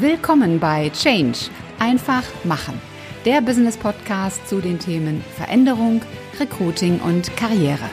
Willkommen bei Change. Einfach machen. Der Business Podcast zu den Themen Veränderung, Recruiting und Karriere.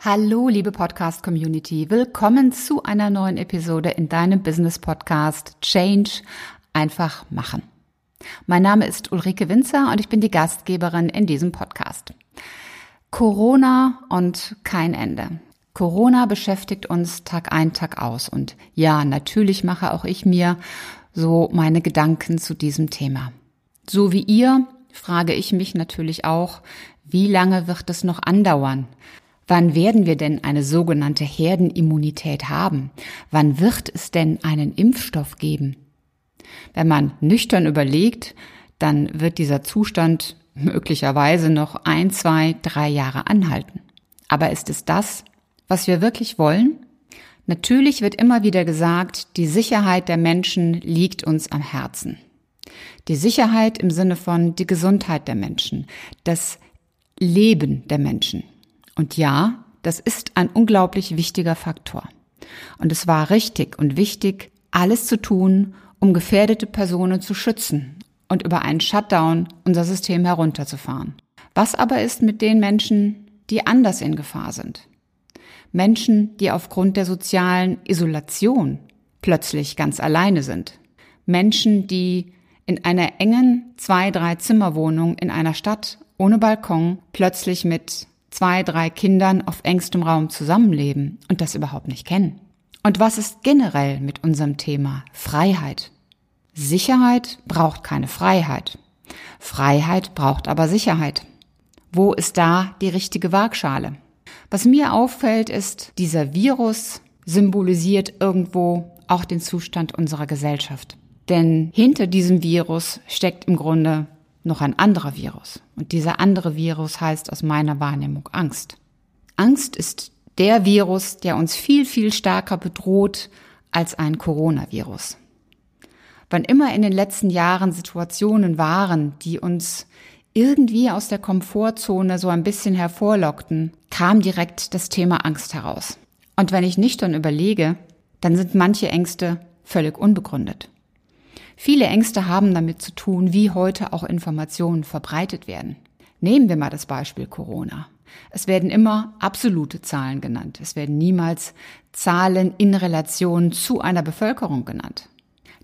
Hallo, liebe Podcast Community. Willkommen zu einer neuen Episode in deinem Business Podcast Change. Einfach machen. Mein Name ist Ulrike Winzer und ich bin die Gastgeberin in diesem Podcast. Corona und kein Ende. Corona beschäftigt uns Tag ein, Tag aus. Und ja, natürlich mache auch ich mir so meine Gedanken zu diesem Thema. So wie ihr frage ich mich natürlich auch, wie lange wird es noch andauern? Wann werden wir denn eine sogenannte Herdenimmunität haben? Wann wird es denn einen Impfstoff geben? Wenn man nüchtern überlegt, dann wird dieser Zustand möglicherweise noch ein, zwei, drei Jahre anhalten. Aber ist es das, was wir wirklich wollen? Natürlich wird immer wieder gesagt, die Sicherheit der Menschen liegt uns am Herzen. Die Sicherheit im Sinne von die Gesundheit der Menschen, das Leben der Menschen. Und ja, das ist ein unglaublich wichtiger Faktor. Und es war richtig und wichtig, alles zu tun, um gefährdete Personen zu schützen und über einen Shutdown unser System herunterzufahren. Was aber ist mit den Menschen, die anders in Gefahr sind? Menschen, die aufgrund der sozialen Isolation plötzlich ganz alleine sind. Menschen, die in einer engen zwei, drei Zimmerwohnung in einer Stadt ohne Balkon plötzlich mit zwei, drei Kindern auf engstem Raum zusammenleben und das überhaupt nicht kennen. Und was ist generell mit unserem Thema Freiheit? Sicherheit braucht keine Freiheit. Freiheit braucht aber Sicherheit. Wo ist da die richtige Waagschale? Was mir auffällt, ist, dieser Virus symbolisiert irgendwo auch den Zustand unserer Gesellschaft. Denn hinter diesem Virus steckt im Grunde noch ein anderer Virus. Und dieser andere Virus heißt aus meiner Wahrnehmung Angst. Angst ist der Virus, der uns viel, viel stärker bedroht als ein Coronavirus. Wann immer in den letzten Jahren Situationen waren, die uns irgendwie aus der Komfortzone so ein bisschen hervorlockten, kam direkt das Thema Angst heraus. Und wenn ich nüchtern überlege, dann sind manche Ängste völlig unbegründet. Viele Ängste haben damit zu tun, wie heute auch Informationen verbreitet werden. Nehmen wir mal das Beispiel Corona. Es werden immer absolute Zahlen genannt. Es werden niemals Zahlen in Relation zu einer Bevölkerung genannt.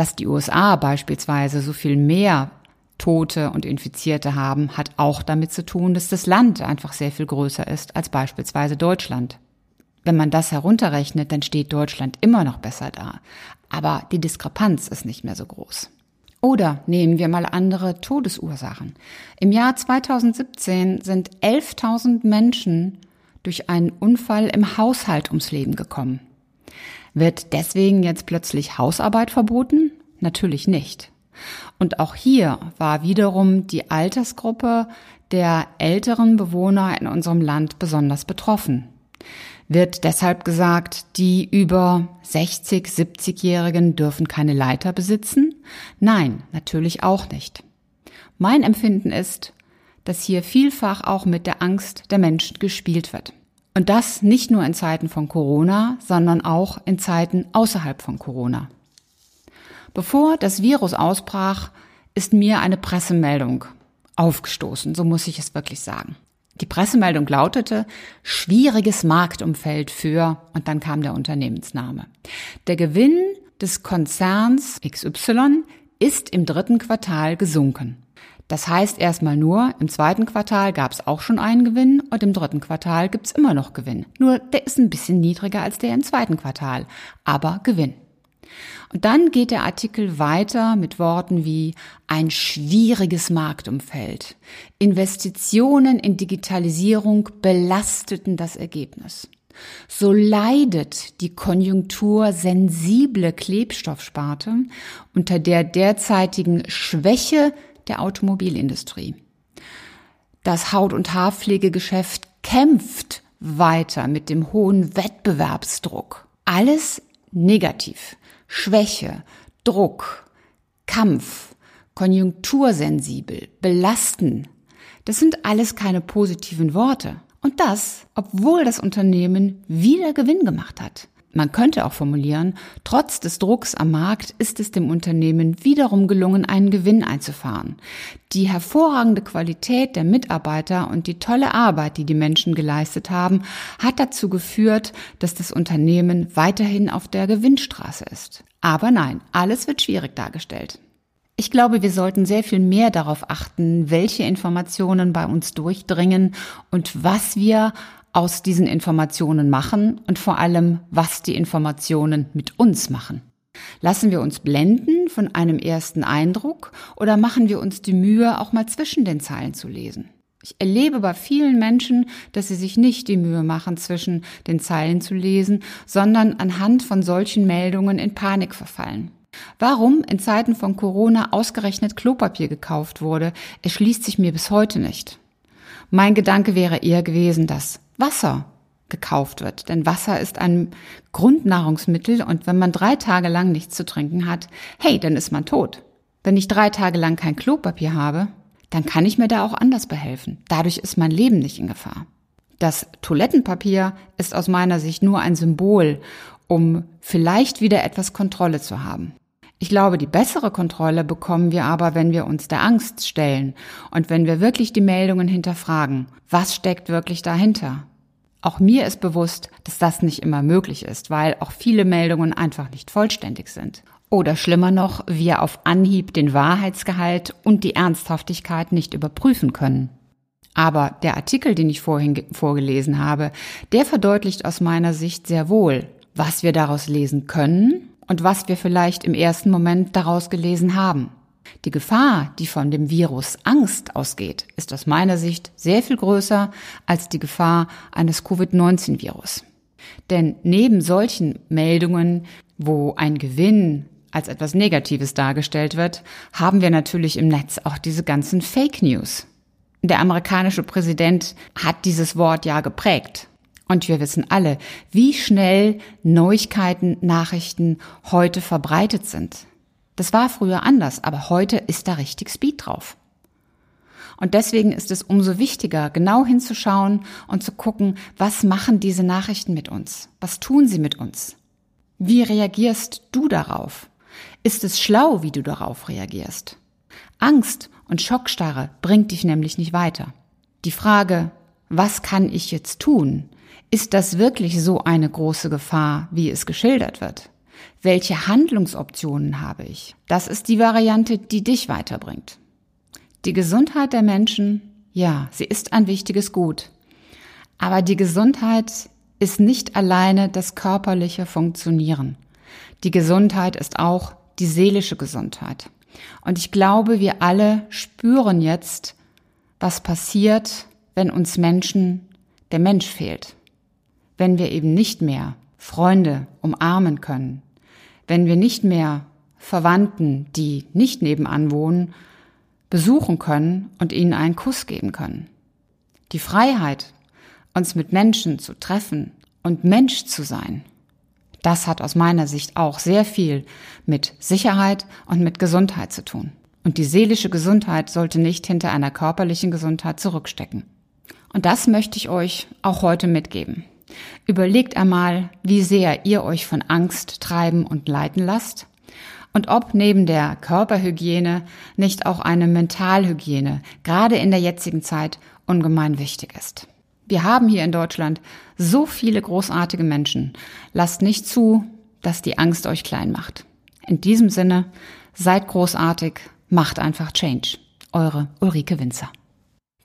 Dass die USA beispielsweise so viel mehr Tote und Infizierte haben, hat auch damit zu tun, dass das Land einfach sehr viel größer ist als beispielsweise Deutschland. Wenn man das herunterrechnet, dann steht Deutschland immer noch besser da. Aber die Diskrepanz ist nicht mehr so groß. Oder nehmen wir mal andere Todesursachen. Im Jahr 2017 sind 11.000 Menschen durch einen Unfall im Haushalt ums Leben gekommen. Wird deswegen jetzt plötzlich Hausarbeit verboten? Natürlich nicht. Und auch hier war wiederum die Altersgruppe der älteren Bewohner in unserem Land besonders betroffen. Wird deshalb gesagt, die über 60, 70-Jährigen dürfen keine Leiter besitzen? Nein, natürlich auch nicht. Mein Empfinden ist, dass hier vielfach auch mit der Angst der Menschen gespielt wird. Und das nicht nur in Zeiten von Corona, sondern auch in Zeiten außerhalb von Corona. Bevor das Virus ausbrach, ist mir eine Pressemeldung aufgestoßen, so muss ich es wirklich sagen. Die Pressemeldung lautete schwieriges Marktumfeld für und dann kam der Unternehmensname. Der Gewinn des Konzerns XY ist im dritten Quartal gesunken. Das heißt erstmal nur, im zweiten Quartal gab es auch schon einen Gewinn und im dritten Quartal gibt's immer noch Gewinn. Nur der ist ein bisschen niedriger als der im zweiten Quartal, aber Gewinn. Und dann geht der Artikel weiter mit Worten wie ein schwieriges Marktumfeld. Investitionen in Digitalisierung belasteten das Ergebnis. So leidet die konjunktursensible Klebstoffsparte unter der derzeitigen Schwäche der Automobilindustrie. Das Haut- und Haarpflegegeschäft kämpft weiter mit dem hohen Wettbewerbsdruck. Alles negativ. Schwäche, Druck, Kampf, konjunktursensibel, belasten. Das sind alles keine positiven Worte. Und das, obwohl das Unternehmen wieder Gewinn gemacht hat. Man könnte auch formulieren, trotz des Drucks am Markt ist es dem Unternehmen wiederum gelungen, einen Gewinn einzufahren. Die hervorragende Qualität der Mitarbeiter und die tolle Arbeit, die die Menschen geleistet haben, hat dazu geführt, dass das Unternehmen weiterhin auf der Gewinnstraße ist. Aber nein, alles wird schwierig dargestellt. Ich glaube, wir sollten sehr viel mehr darauf achten, welche Informationen bei uns durchdringen und was wir aus diesen Informationen machen und vor allem, was die Informationen mit uns machen. Lassen wir uns blenden von einem ersten Eindruck oder machen wir uns die Mühe, auch mal zwischen den Zeilen zu lesen? Ich erlebe bei vielen Menschen, dass sie sich nicht die Mühe machen, zwischen den Zeilen zu lesen, sondern anhand von solchen Meldungen in Panik verfallen. Warum in Zeiten von Corona ausgerechnet Klopapier gekauft wurde, erschließt sich mir bis heute nicht. Mein Gedanke wäre eher gewesen, dass Wasser gekauft wird. Denn Wasser ist ein Grundnahrungsmittel und wenn man drei Tage lang nichts zu trinken hat, hey, dann ist man tot. Wenn ich drei Tage lang kein Klopapier habe, dann kann ich mir da auch anders behelfen. Dadurch ist mein Leben nicht in Gefahr. Das Toilettenpapier ist aus meiner Sicht nur ein Symbol, um vielleicht wieder etwas Kontrolle zu haben. Ich glaube, die bessere Kontrolle bekommen wir aber, wenn wir uns der Angst stellen und wenn wir wirklich die Meldungen hinterfragen. Was steckt wirklich dahinter? Auch mir ist bewusst, dass das nicht immer möglich ist, weil auch viele Meldungen einfach nicht vollständig sind. Oder schlimmer noch, wir auf Anhieb den Wahrheitsgehalt und die Ernsthaftigkeit nicht überprüfen können. Aber der Artikel, den ich vorhin vorgelesen habe, der verdeutlicht aus meiner Sicht sehr wohl, was wir daraus lesen können und was wir vielleicht im ersten Moment daraus gelesen haben. Die Gefahr, die von dem Virus Angst ausgeht, ist aus meiner Sicht sehr viel größer als die Gefahr eines Covid-19-Virus. Denn neben solchen Meldungen, wo ein Gewinn als etwas Negatives dargestellt wird, haben wir natürlich im Netz auch diese ganzen Fake News. Der amerikanische Präsident hat dieses Wort ja geprägt. Und wir wissen alle, wie schnell Neuigkeiten, Nachrichten heute verbreitet sind. Das war früher anders, aber heute ist da richtig Speed drauf. Und deswegen ist es umso wichtiger, genau hinzuschauen und zu gucken, was machen diese Nachrichten mit uns? Was tun sie mit uns? Wie reagierst du darauf? Ist es schlau, wie du darauf reagierst? Angst und Schockstarre bringt dich nämlich nicht weiter. Die Frage, was kann ich jetzt tun? Ist das wirklich so eine große Gefahr, wie es geschildert wird? Welche Handlungsoptionen habe ich? Das ist die Variante, die dich weiterbringt. Die Gesundheit der Menschen, ja, sie ist ein wichtiges Gut. Aber die Gesundheit ist nicht alleine das körperliche Funktionieren. Die Gesundheit ist auch die seelische Gesundheit. Und ich glaube, wir alle spüren jetzt, was passiert, wenn uns Menschen der Mensch fehlt. Wenn wir eben nicht mehr Freunde umarmen können, wenn wir nicht mehr Verwandten, die nicht nebenan wohnen, besuchen können und ihnen einen Kuss geben können. Die Freiheit, uns mit Menschen zu treffen und Mensch zu sein, das hat aus meiner Sicht auch sehr viel mit Sicherheit und mit Gesundheit zu tun. Und die seelische Gesundheit sollte nicht hinter einer körperlichen Gesundheit zurückstecken. Und das möchte ich euch auch heute mitgeben. Überlegt einmal, wie sehr ihr euch von Angst treiben und leiten lasst und ob neben der Körperhygiene nicht auch eine Mentalhygiene gerade in der jetzigen Zeit ungemein wichtig ist. Wir haben hier in Deutschland so viele großartige Menschen. Lasst nicht zu, dass die Angst euch klein macht. In diesem Sinne, seid großartig, macht einfach Change. Eure Ulrike Winzer.